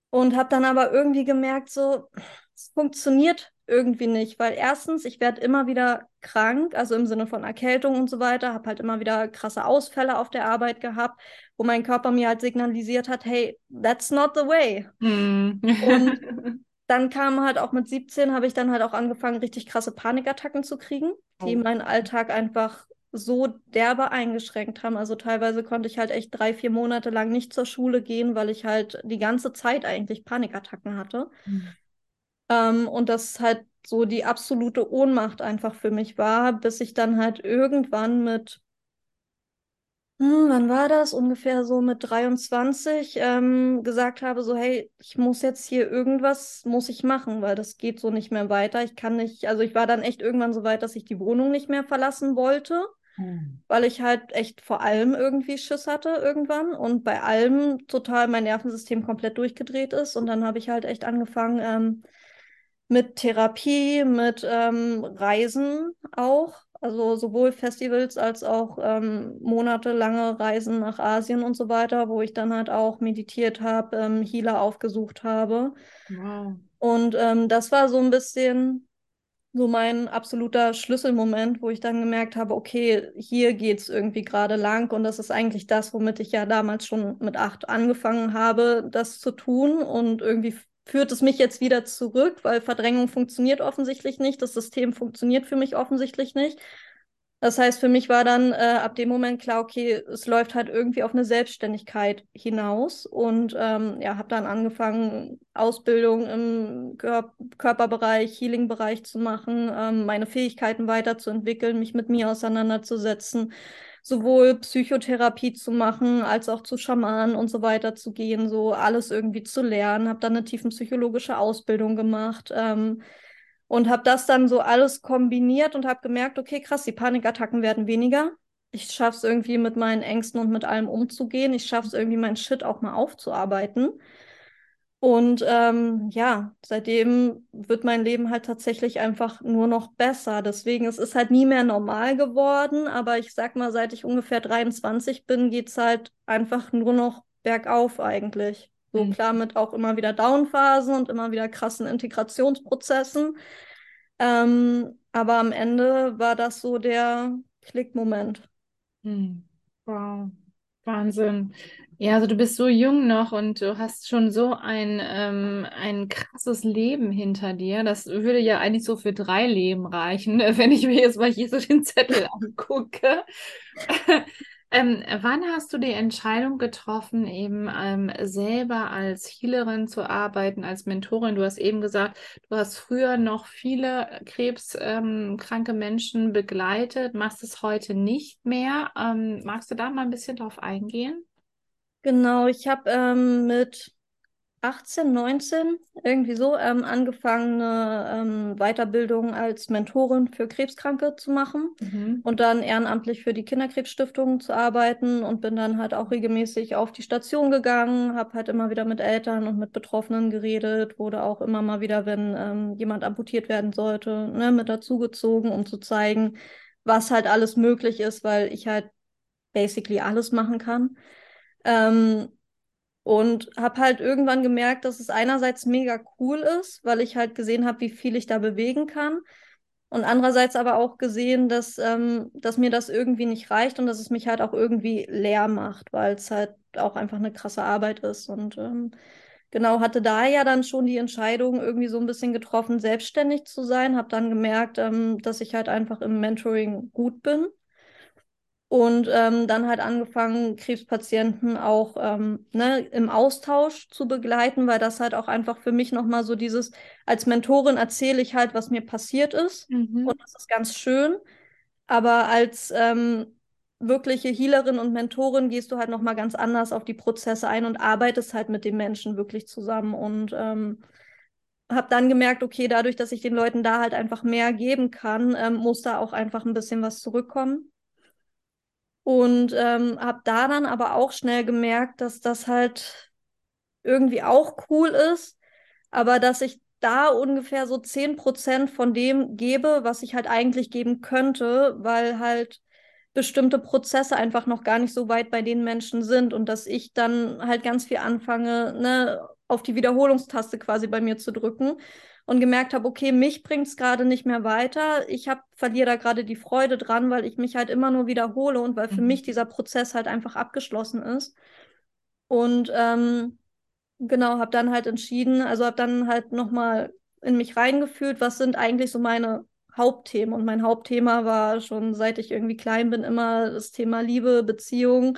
und habe dann aber irgendwie gemerkt, so, es funktioniert irgendwie nicht, weil erstens, ich werde immer wieder krank, also im Sinne von Erkältung und so weiter, habe halt immer wieder krasse Ausfälle auf der Arbeit gehabt, wo mein Körper mir halt signalisiert hat, hey, that's not the way. Mm. und <laughs> dann kam halt auch mit 17, habe ich dann halt auch angefangen, richtig krasse Panikattacken zu kriegen, die oh. meinen Alltag einfach so derbe eingeschränkt haben. Also teilweise konnte ich halt echt drei, vier Monate lang nicht zur Schule gehen, weil ich halt die ganze Zeit eigentlich Panikattacken hatte. Mhm. Ähm, und das halt so die absolute Ohnmacht einfach für mich war, bis ich dann halt irgendwann mit hm, wann war das? Ungefähr so mit 23 ähm, gesagt habe, so, hey, ich muss jetzt hier irgendwas, muss ich machen, weil das geht so nicht mehr weiter. Ich kann nicht, also ich war dann echt irgendwann so weit, dass ich die Wohnung nicht mehr verlassen wollte, hm. weil ich halt echt vor allem irgendwie Schiss hatte irgendwann und bei allem total mein Nervensystem komplett durchgedreht ist. Und dann habe ich halt echt angefangen ähm, mit Therapie, mit ähm, Reisen auch also sowohl Festivals als auch ähm, monatelange Reisen nach Asien und so weiter, wo ich dann halt auch meditiert habe, ähm, Healer aufgesucht habe. Wow. Und ähm, das war so ein bisschen so mein absoluter Schlüsselmoment, wo ich dann gemerkt habe, okay, hier geht es irgendwie gerade lang und das ist eigentlich das, womit ich ja damals schon mit acht angefangen habe, das zu tun und irgendwie führt es mich jetzt wieder zurück, weil Verdrängung funktioniert offensichtlich nicht, das System funktioniert für mich offensichtlich nicht. Das heißt, für mich war dann äh, ab dem Moment klar, okay, es läuft halt irgendwie auf eine Selbstständigkeit hinaus und ähm, ja, habe dann angefangen, Ausbildung im Kör Körperbereich, Healing-Bereich zu machen, ähm, meine Fähigkeiten weiterzuentwickeln, mich mit mir auseinanderzusetzen, sowohl Psychotherapie zu machen, als auch zu Schamanen und so weiter zu gehen, so alles irgendwie zu lernen. Habe dann eine tiefenpsychologische Ausbildung gemacht. Ähm, und habe das dann so alles kombiniert und habe gemerkt, okay, krass, die Panikattacken werden weniger. Ich schaffe es irgendwie mit meinen Ängsten und mit allem umzugehen. Ich schaffe es irgendwie, mein Shit auch mal aufzuarbeiten. Und ähm, ja, seitdem wird mein Leben halt tatsächlich einfach nur noch besser. Deswegen, es ist halt nie mehr normal geworden. Aber ich sag mal, seit ich ungefähr 23 bin, geht es halt einfach nur noch bergauf eigentlich. So mhm. klar mit auch immer wieder Downphasen und immer wieder krassen Integrationsprozessen. Ähm, aber am Ende war das so der Klickmoment. Mhm. Wow, Wahnsinn. Ja, also du bist so jung noch und du hast schon so ein, ähm, ein krasses Leben hinter dir. Das würde ja eigentlich so für drei Leben reichen, <laughs> wenn ich mir jetzt mal hier so den Zettel angucke. Ähm, wann hast du die Entscheidung getroffen, eben ähm, selber als Healerin zu arbeiten, als Mentorin? Du hast eben gesagt, du hast früher noch viele krebskranke ähm, Menschen begleitet, machst es heute nicht mehr. Ähm, magst du da mal ein bisschen drauf eingehen? Genau, ich habe ähm, mit 18, 19, irgendwie so, ähm, angefangen, eine ähm, Weiterbildung als Mentorin für Krebskranke zu machen mhm. und dann ehrenamtlich für die Kinderkrebsstiftung zu arbeiten und bin dann halt auch regelmäßig auf die Station gegangen, habe halt immer wieder mit Eltern und mit Betroffenen geredet, wurde auch immer mal wieder, wenn ähm, jemand amputiert werden sollte, ne, mit dazugezogen, um zu zeigen, was halt alles möglich ist, weil ich halt basically alles machen kann. Ähm, und habe halt irgendwann gemerkt, dass es einerseits mega cool ist, weil ich halt gesehen habe, wie viel ich da bewegen kann. Und andererseits aber auch gesehen, dass, ähm, dass mir das irgendwie nicht reicht und dass es mich halt auch irgendwie leer macht, weil es halt auch einfach eine krasse Arbeit ist. Und ähm, genau, hatte da ja dann schon die Entscheidung irgendwie so ein bisschen getroffen, selbstständig zu sein. Habe dann gemerkt, ähm, dass ich halt einfach im Mentoring gut bin. Und ähm, dann halt angefangen, Krebspatienten auch ähm, ne, im Austausch zu begleiten, weil das halt auch einfach für mich nochmal so dieses, als Mentorin erzähle ich halt, was mir passiert ist. Mhm. Und das ist ganz schön. Aber als ähm, wirkliche Healerin und Mentorin gehst du halt nochmal ganz anders auf die Prozesse ein und arbeitest halt mit den Menschen wirklich zusammen. Und ähm, habe dann gemerkt, okay, dadurch, dass ich den Leuten da halt einfach mehr geben kann, ähm, muss da auch einfach ein bisschen was zurückkommen. Und ähm, habe da dann aber auch schnell gemerkt, dass das halt irgendwie auch cool ist, aber dass ich da ungefähr so 10% von dem gebe, was ich halt eigentlich geben könnte, weil halt bestimmte Prozesse einfach noch gar nicht so weit bei den Menschen sind und dass ich dann halt ganz viel anfange, ne, auf die Wiederholungstaste quasi bei mir zu drücken und gemerkt habe, okay, mich bringt es gerade nicht mehr weiter. Ich hab, verliere da gerade die Freude dran, weil ich mich halt immer nur wiederhole und weil für Mhm. mich dieser Prozess halt einfach abgeschlossen ist. Und ähm, genau, habe dann halt entschieden, also habe dann halt nochmal in mich reingefühlt, was sind eigentlich so meine Hauptthemen. Und mein Hauptthema war schon seit ich irgendwie klein bin immer das Thema Liebe, Beziehung,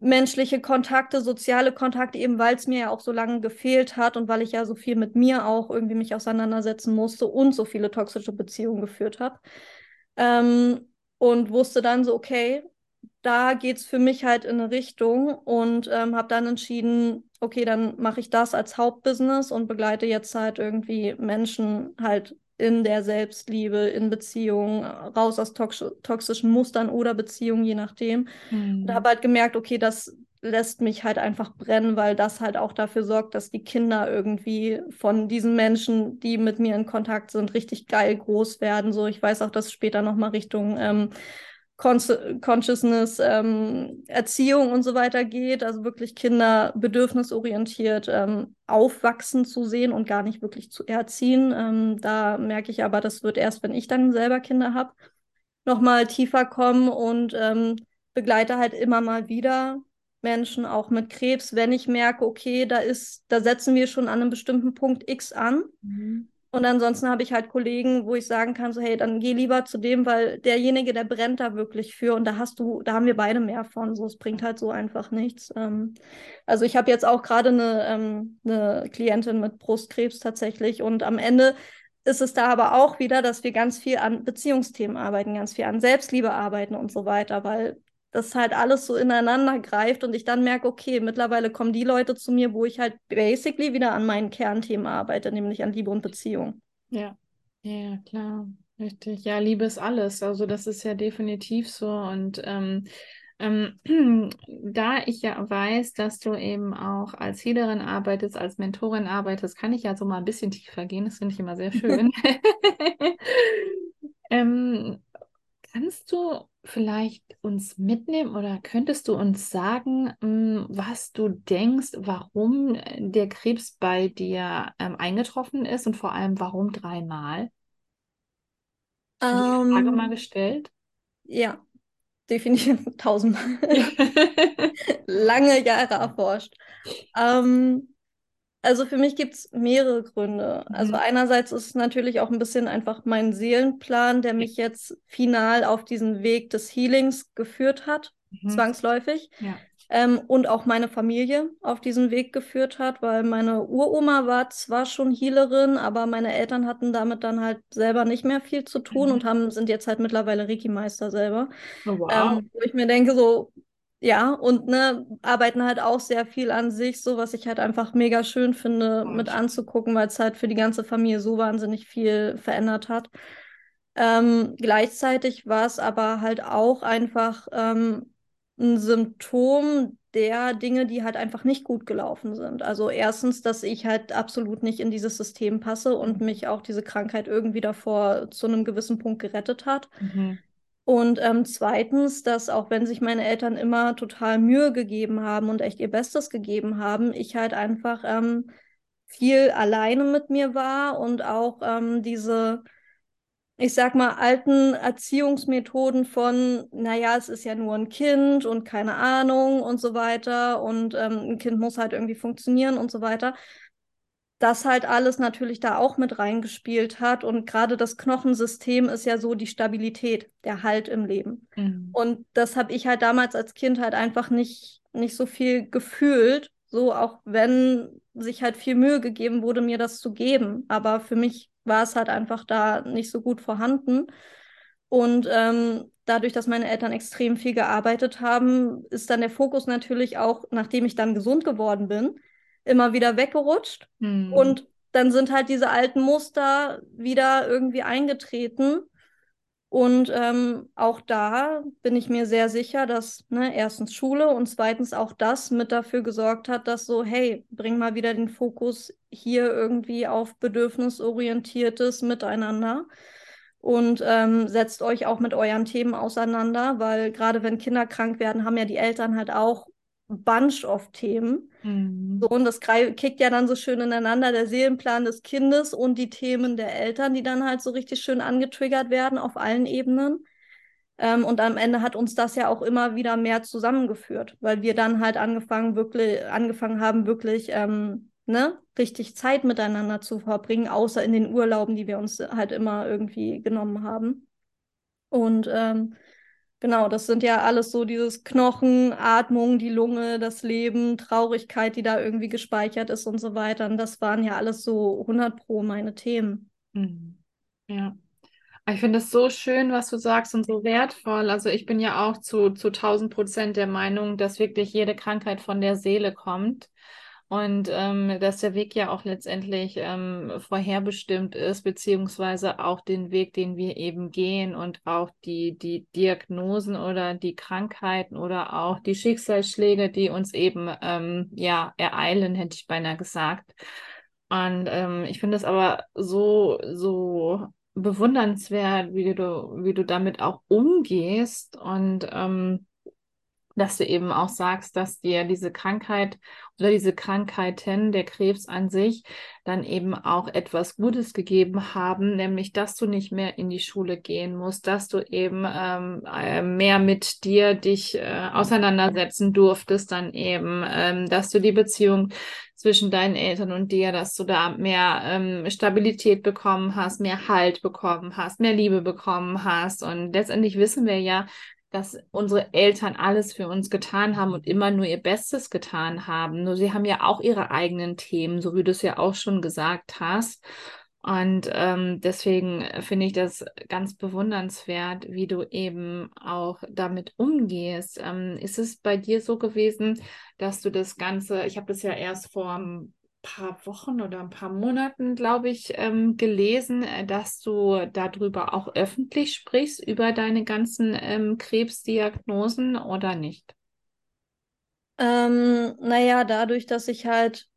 menschliche Kontakte, soziale Kontakte, eben weil es mir ja auch so lange gefehlt hat und weil ich ja so viel mit mir auch irgendwie mich auseinandersetzen musste und so viele toxische Beziehungen geführt habe. Ähm, und wusste dann so, okay, da geht es für mich halt in eine Richtung und ähm, habe dann entschieden, okay, dann mache ich das als Hauptbusiness und begleite jetzt halt irgendwie Menschen halt in der Selbstliebe, in Beziehungen, raus aus tox toxischen Mustern oder Beziehungen, je nachdem. Mhm. Und habe halt gemerkt, okay, das lässt mich halt einfach brennen, weil das halt auch dafür sorgt, dass die Kinder irgendwie von diesen Menschen, die mit mir in Kontakt sind, richtig geil groß werden. So, ich weiß auch, dass später nochmal Richtung ähm, Consciousness, ähm, Erziehung und so weiter geht. Also wirklich Kinder bedürfnisorientiert ähm, aufwachsen zu sehen und gar nicht wirklich zu erziehen. Ähm, da merke ich aber, das wird erst, wenn ich dann selber Kinder habe, nochmal tiefer kommen und ähm, begleite halt immer mal wieder Menschen auch mit Krebs, wenn ich merke, okay, da ist, da setzen wir schon an einem bestimmten Punkt X an. Mhm. Und ansonsten habe ich halt Kollegen, wo ich sagen kann, so, hey, dann geh lieber zu dem, weil derjenige, der brennt da wirklich für und da hast du, da haben wir beide mehr von. So, es bringt halt so einfach nichts. Ähm, also ich habe jetzt auch gerade eine, ähm, eine Klientin mit Brustkrebs tatsächlich und am Ende ist es da aber auch wieder, dass wir ganz viel an Beziehungsthemen arbeiten, ganz viel an Selbstliebe arbeiten und so weiter, weil das halt alles so ineinander greift und ich dann merke, okay, mittlerweile kommen die Leute zu mir, wo ich halt basically wieder an meinen Kernthemen arbeite, nämlich an Liebe und Beziehung. Ja, ja, klar, richtig. Ja, Liebe ist alles. Also das ist ja definitiv so. Und ähm, ähm, <clears throat> da ich ja weiß, dass du eben auch als Healerin arbeitest, als Mentorin arbeitest, kann ich ja so mal ein bisschen tiefer gehen. Das finde ich immer sehr <laughs> schön. <laughs> ähm, kannst du vielleicht uns mitnehmen oder könntest du uns sagen, ähm, was du denkst, warum der Krebs bei dir ähm, eingetroffen ist und vor allem warum dreimal? Hast du die Frage mal Ähm, gestellt? ja, definitiv <laughs> tausendmal. <laughs> Lange Jahre erforscht. Ähm, also für mich gibt es mehrere Gründe. Also Mhm. einerseits ist es natürlich auch ein bisschen einfach mein Seelenplan, der mich jetzt final auf diesen Weg des Healings geführt hat, Mhm. zwangsläufig. Ja. Ähm, und auch meine Familie auf diesen Weg geführt hat, weil meine Uroma war zwar schon Healerin, aber meine Eltern hatten damit dann halt selber nicht mehr viel zu tun Mhm. und haben, sind jetzt halt mittlerweile Reiki-Meister selber. Oh, wow. Ähm, wo ich mir denke, so, ja, und ne, arbeiten halt auch sehr viel an sich, so was ich halt einfach mega schön finde, Voll mit anzugucken, weil es halt für die ganze Familie so wahnsinnig viel verändert hat. Ähm, gleichzeitig war es aber halt auch einfach ähm, ein Symptom der Dinge, die halt einfach nicht gut gelaufen sind. Also erstens, dass ich halt absolut nicht in dieses System passe und Mhm. mich auch diese Krankheit irgendwie davor zu einem gewissen Punkt gerettet hat. Mhm. Und ähm, zweitens, dass auch wenn sich meine Eltern immer total Mühe gegeben haben und echt ihr Bestes gegeben haben, ich halt einfach ähm, viel alleine mit mir war und auch ähm, diese ich sag mal, alten Erziehungsmethoden von, naja, es ist ja nur ein Kind und keine Ahnung und so weiter und ähm, ein Kind muss halt irgendwie funktionieren und so weiter. Das halt alles natürlich da auch mit reingespielt hat und gerade das Knochensystem ist ja so die Stabilität, der Halt im Leben. Mhm. Und das habe ich halt damals als Kind halt einfach nicht, nicht so viel gefühlt, so auch wenn sich halt viel Mühe gegeben wurde, mir das zu geben. Aber für mich war es halt einfach da nicht so gut vorhanden. Und ähm, dadurch, dass meine Eltern extrem viel gearbeitet haben, ist dann der Fokus natürlich auch, nachdem ich dann gesund geworden bin, immer wieder weggerutscht. Hm. Und dann sind halt diese alten Muster wieder irgendwie eingetreten. Und ähm, auch da bin ich mir sehr sicher, dass ne, erstens Schule und zweitens auch das mit dafür gesorgt hat, dass so, hey, bring mal wieder den Fokus hier irgendwie auf bedürfnisorientiertes Miteinander und ähm, setzt euch auch mit euren Themen auseinander, weil gerade wenn Kinder krank werden, haben ja die Eltern halt auch Bunch of Themen. Mhm. So, und das kickt ja dann so schön ineinander, der Seelenplan des Kindes und die Themen der Eltern, die dann halt so richtig schön angetriggert werden auf allen Ebenen. Ähm, und am Ende hat uns das ja auch immer wieder mehr zusammengeführt, weil wir dann halt angefangen, wirklich, angefangen haben, wirklich ähm, ne, richtig Zeit miteinander zu verbringen, außer in den Urlauben, die wir uns halt immer irgendwie genommen haben. Und ähm, Genau, das sind ja alles so dieses Knochen, Atmung, die Lunge, das Leben, Traurigkeit, die da irgendwie gespeichert ist und so weiter. Und das waren ja alles so 100 pro meine Themen. Mhm. Ja. Ich finde es so schön, was du sagst und so wertvoll. Also ich bin ja auch zu, zu 1000 Prozent der Meinung, dass wirklich jede Krankheit von der Seele kommt. Und ähm, dass der Weg ja auch letztendlich ähm, vorherbestimmt ist, beziehungsweise auch den Weg, den wir eben gehen und auch die, die Diagnosen oder die Krankheiten oder auch die Schicksalsschläge, die uns eben ähm, ja ereilen, hätte ich beinahe gesagt. Und ähm, ich finde es aber so, so bewundernswert, wie du, wie du damit auch umgehst und ähm, dass du eben auch sagst, dass dir diese Krankheit oder diese Krankheiten, der Krebs an sich, dann eben auch etwas Gutes gegeben haben, nämlich dass du nicht mehr in die Schule gehen musst, dass du eben ähm, äh, mehr mit dir dich äh, auseinandersetzen durftest, dann eben, ähm, dass du die Beziehung zwischen deinen Eltern und dir, dass du da mehr ähm, Stabilität bekommen hast, mehr Halt bekommen hast, mehr Liebe bekommen hast. Und letztendlich wissen wir ja, dass unsere Eltern alles für uns getan haben und immer nur ihr Bestes getan haben. Nur sie haben ja auch ihre eigenen Themen, so wie du es ja auch schon gesagt hast. Und ähm, deswegen finde ich das ganz bewundernswert, wie du eben auch damit umgehst. Ähm, ist es bei dir so gewesen, dass du das Ganze, ich habe das ja erst vor paar Wochen oder ein paar Monaten, glaube ich, ähm, gelesen, äh, dass du darüber auch öffentlich sprichst, über deine ganzen ähm, Krebsdiagnosen oder nicht? Ähm, naja, dadurch, dass ich halt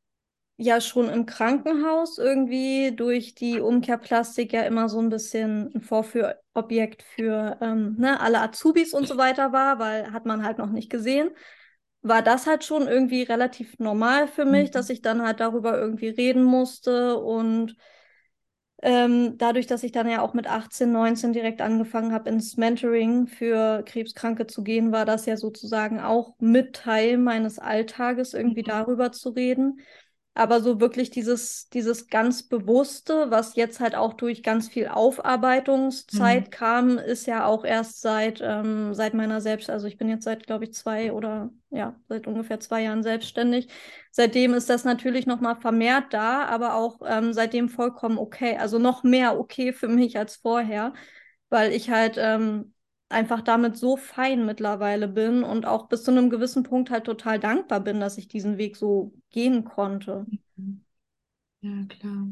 ja schon im Krankenhaus irgendwie durch die Umkehrplastik ja immer so ein bisschen ein Vorführobjekt für ähm, ne, alle Azubis und so weiter war, weil hat man halt noch nicht gesehen war das halt schon irgendwie relativ normal für mich, mhm. dass ich dann halt darüber irgendwie reden musste und ähm, dadurch, dass ich dann ja auch mit 18, 19 direkt angefangen habe, ins Mentoring für Krebskranke zu gehen, war das ja sozusagen auch mit Teil meines Alltages, irgendwie mhm. darüber zu reden. Aber so wirklich dieses, dieses ganz Bewusste, was jetzt halt auch durch ganz viel Aufarbeitungszeit mhm. kam, ist ja auch erst seit, ähm, seit meiner Selbst, also ich bin jetzt seit, glaube ich, zwei oder ja, seit ungefähr zwei Jahren selbstständig. Seitdem ist das natürlich nochmal vermehrt da, aber auch ähm, seitdem vollkommen okay, also noch mehr okay für mich als vorher, weil ich halt ähm, einfach damit so fein mittlerweile bin und auch bis zu einem gewissen Punkt halt total dankbar bin, dass ich diesen Weg so gehen konnte. Mhm. Ja, klar.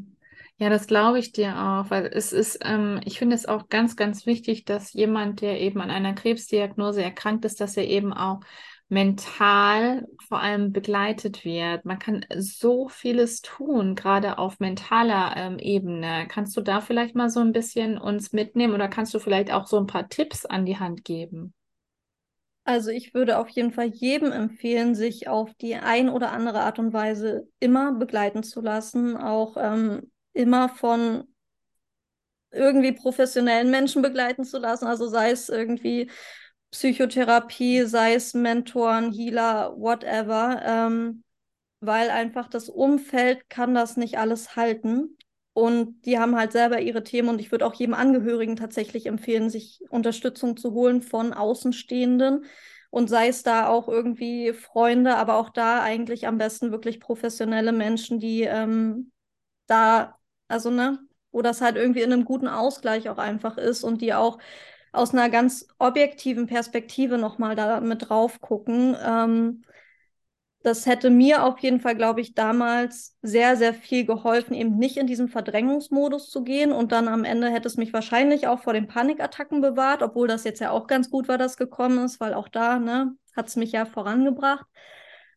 Ja, das glaube ich dir auch, weil es ist, ähm, ich finde es auch ganz, ganz wichtig, dass jemand, der eben an einer Krebsdiagnose erkrankt ist, dass er eben auch mental vor allem begleitet wird. Man kann so vieles tun, gerade auf mentaler ähm, Ebene. Kannst du da vielleicht mal so ein bisschen uns mitnehmen oder kannst du vielleicht auch so ein paar Tipps an die Hand geben? Also ich würde auf jeden Fall jedem empfehlen, sich auf die ein oder andere Art und Weise immer begleiten zu lassen, auch ähm, immer von irgendwie professionellen Menschen begleiten zu lassen. Also sei es irgendwie Psychotherapie, sei es Mentoren, Healer, whatever. Ähm, weil einfach das Umfeld kann das nicht alles halten. Und die haben halt selber ihre Themen und ich würde auch jedem Angehörigen tatsächlich empfehlen, sich Unterstützung zu holen von Außenstehenden und sei es da auch irgendwie Freunde, aber auch da eigentlich am besten wirklich professionelle Menschen, die ähm, da, also ne, wo das halt irgendwie in einem guten Ausgleich auch einfach ist und die auch aus einer ganz objektiven Perspektive nochmal da mit drauf gucken. Ähm, das hätte mir auf jeden Fall, glaube ich, damals sehr, sehr viel geholfen, eben nicht in diesen Verdrängungsmodus zu gehen. Und dann am Ende hätte es mich wahrscheinlich auch vor den Panikattacken bewahrt, obwohl das jetzt ja auch ganz gut war, dass gekommen ist, weil auch da ne, hat es mich ja vorangebracht.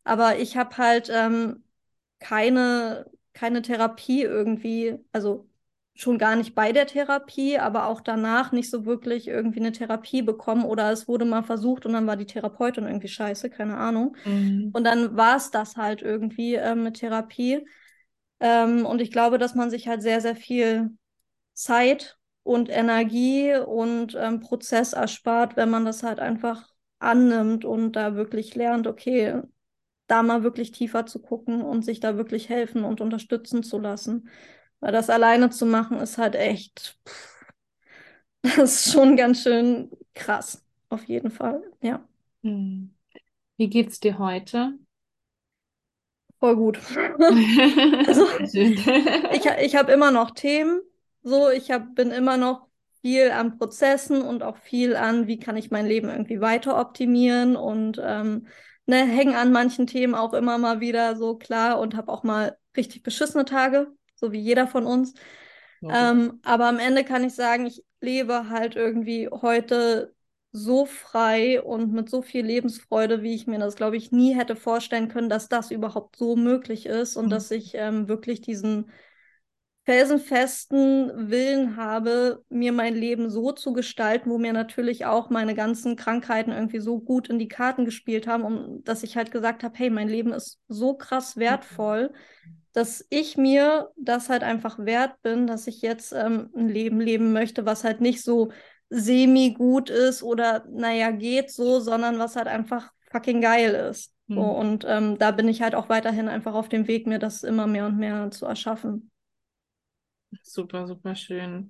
Aber ich habe halt ähm, keine, keine Therapie irgendwie, also schon gar nicht bei der Therapie, aber auch danach nicht so wirklich irgendwie eine Therapie bekommen oder es wurde mal versucht und dann war die Therapeutin irgendwie scheiße, keine Ahnung. Mhm. Und dann war es das halt irgendwie äh, mit Therapie. Ähm, und ich glaube, dass man sich halt sehr, sehr viel Zeit und Energie und ähm, Prozess erspart, wenn man das halt einfach annimmt und da wirklich lernt, okay, da mal wirklich tiefer zu gucken und sich da wirklich helfen und unterstützen zu lassen. Weil das alleine zu machen ist halt echt, <laughs> das ist schon ganz schön krass, auf jeden Fall, ja. Hm. Wie geht's dir heute? Voll gut. <laughs> also, ich ich habe immer noch Themen, so, ich hab, bin immer noch viel an Prozessen und auch viel an, wie kann ich mein Leben irgendwie weiter optimieren und ähm, ne, hänge an manchen Themen auch immer mal wieder so klar und habe auch mal richtig beschissene Tage, so wie jeder von uns. Okay. Ähm, aber am Ende kann ich sagen, ich lebe halt irgendwie heute so frei und mit so viel Lebensfreude, wie ich mir das, glaube ich, nie hätte vorstellen können, dass das überhaupt so möglich ist und mhm. dass ich ähm, wirklich diesen felsenfesten Willen habe, mir mein Leben so zu gestalten, wo mir natürlich auch meine ganzen Krankheiten irgendwie so gut in die Karten gespielt haben, um, dass ich halt gesagt habe, hey, mein Leben ist so krass wertvoll. Mhm dass ich mir das halt einfach wert bin, dass ich jetzt ähm, ein Leben leben möchte, was halt nicht so semi-gut ist oder naja, geht so, sondern was halt einfach fucking geil ist. Mhm. So, und ähm, da bin ich halt auch weiterhin einfach auf dem Weg, mir das immer mehr und mehr zu erschaffen. Super, super schön.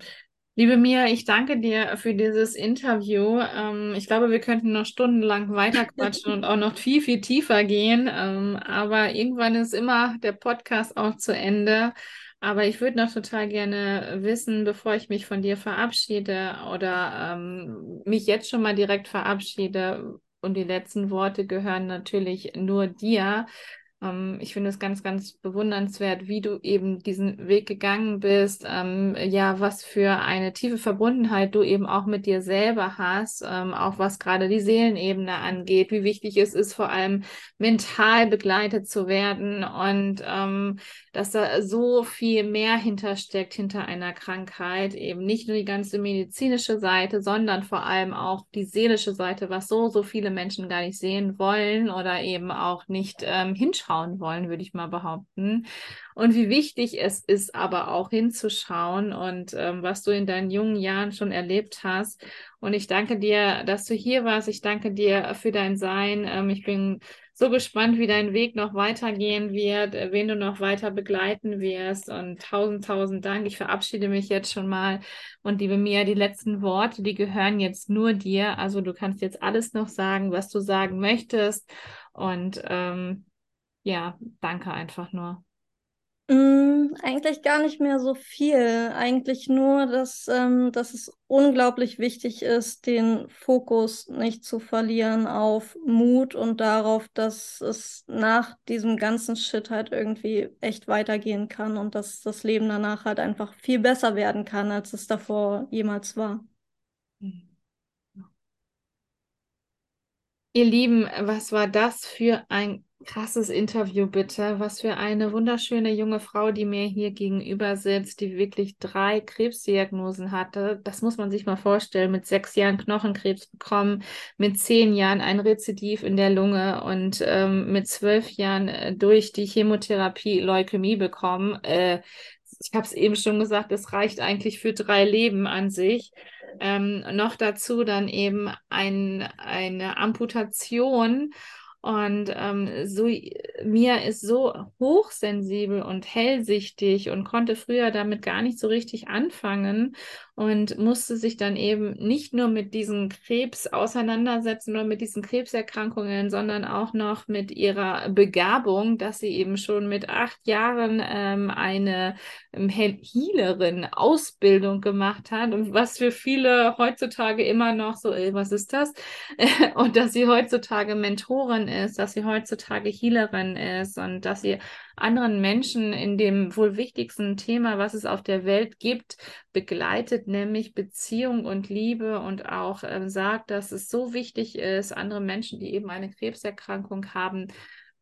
Liebe Mia, ich danke dir für dieses Interview. Ähm, ich glaube, wir könnten noch stundenlang weiterquatschen und auch noch viel, viel tiefer gehen. Ähm, aber irgendwann ist immer der Podcast auch zu Ende. Aber ich würde noch total gerne wissen, bevor ich mich von dir verabschiede oder ähm, mich jetzt schon mal direkt verabschiede, und die letzten Worte gehören natürlich nur dir. Ähm, ich finde es ganz, ganz bewundernswert, wie du eben diesen Weg gegangen bist. Ähm, ja, was für eine tiefe Verbundenheit du eben auch mit dir selber hast, ähm, auch was gerade die Seelenebene angeht, wie wichtig es ist, vor allem mental begleitet zu werden und ähm, dass da so viel mehr hintersteckt hinter einer Krankheit, eben nicht nur die ganze medizinische Seite, sondern vor allem auch die seelische Seite, was so, so viele Menschen gar nicht sehen wollen oder eben auch nicht ähm, hinschauen hinschauen wollen, würde ich mal behaupten. Und wie wichtig es ist, aber auch hinzuschauen und ähm, was du in deinen jungen Jahren schon erlebt hast. Und ich danke dir, dass du hier warst. Ich danke dir für dein Sein. Ähm, ich bin so gespannt, wie dein Weg noch weitergehen wird, äh, wen du noch weiter begleiten wirst. Und tausend, tausend Dank. Ich verabschiede mich jetzt schon mal. Und liebe Mia, die letzten Worte, die gehören jetzt nur dir. Also du kannst jetzt alles noch sagen, was du sagen möchtest. Und ähm, ja, danke einfach nur. Mm, eigentlich gar nicht mehr so viel. Eigentlich nur, dass, ähm, dass es unglaublich wichtig ist, den Fokus nicht zu verlieren auf Mut und darauf, dass es nach diesem ganzen Shit halt irgendwie echt weitergehen kann und dass das Leben danach halt einfach viel besser werden kann, als es davor jemals war. Mhm. Ihr Lieben, was war das für ein krasses Interview, bitte. Was für eine wunderschöne junge Frau, die mir hier gegenüber sitzt, die wirklich drei Krebsdiagnosen hatte. Das muss man sich mal vorstellen. Mit sechs Jahren Knochenkrebs bekommen, mit zehn Jahren ein Rezidiv in der Lunge und ähm, mit zwölf Jahren äh, durch die Chemotherapie Leukämie bekommen. Äh, ich habe es eben schon gesagt, das reicht eigentlich für drei Leben an sich. Ähm, noch dazu dann eben ein, eine Amputation und ähm, so, Mia ist so hochsensibel und hellsichtig und konnte früher damit gar nicht so richtig anfangen und musste sich dann eben nicht nur mit diesem Krebs auseinandersetzen oder mit diesen Krebserkrankungen, sondern auch noch mit ihrer Begabung, dass sie eben schon mit acht Jahren ähm, eine ähm, Healerin-Ausbildung gemacht hat und was für viele heutzutage immer noch so, ey, was ist das? <laughs> und dass sie heutzutage Mentorin ist, dass sie heutzutage Healerin ist und dass sie anderen Menschen in dem wohl wichtigsten Thema, was es auf der Welt gibt, begleitet, nämlich Beziehung und Liebe und auch äh, sagt, dass es so wichtig ist, andere Menschen, die eben eine Krebserkrankung haben,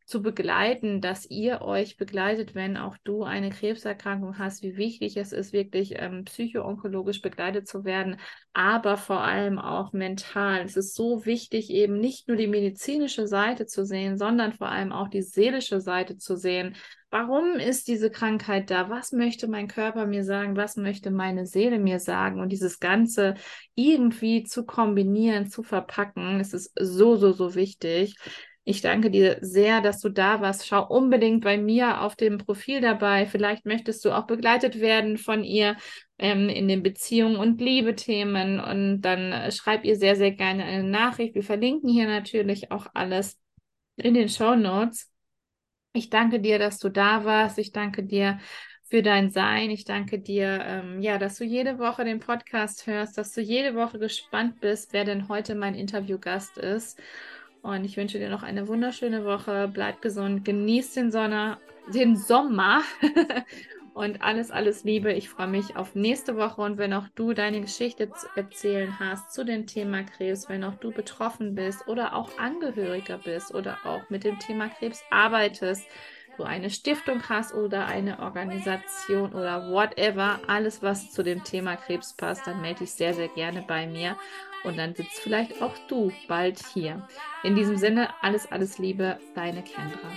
zu begleiten, dass ihr euch begleitet, wenn auch du eine Krebserkrankung hast, wie wichtig es ist, wirklich ähm, psychoonkologisch begleitet zu werden, aber vor allem auch mental. Es ist so wichtig, eben nicht nur die medizinische Seite zu sehen, sondern vor allem auch die seelische Seite zu sehen. Warum ist diese Krankheit da? Was möchte mein Körper mir sagen? Was möchte meine Seele mir sagen? Und dieses Ganze irgendwie zu kombinieren, zu verpacken, es ist so, so, so wichtig. Ich danke dir sehr, dass du da warst. Schau unbedingt bei mir auf dem Profil dabei. Vielleicht möchtest du auch begleitet werden von ihr ähm, in den Beziehungen und Liebe-Themen. Und dann äh, schreib ihr sehr, sehr gerne eine Nachricht. Wir verlinken hier natürlich auch alles in den Show Notes. Ich danke dir, dass du da warst. Ich danke dir für dein Sein. Ich danke dir, ähm, ja, dass du jede Woche den Podcast hörst, dass du jede Woche gespannt bist, wer denn heute mein Interviewgast ist. Und ich wünsche dir noch eine wunderschöne Woche. Bleib gesund, genieß den, Sonne, den Sommer <laughs> und alles, alles Liebe. Ich freue mich auf nächste Woche. Und wenn auch du deine Geschichte zu erzählen hast zu dem Thema Krebs, wenn auch du betroffen bist oder auch Angehöriger bist oder auch mit dem Thema Krebs arbeitest, du eine Stiftung hast oder eine Organisation oder whatever, alles was zu dem Thema Krebs passt, dann melde dich sehr, sehr gerne bei mir. Und dann sitzt vielleicht auch du bald hier. In diesem Sinne, alles, alles Liebe, deine Kendra.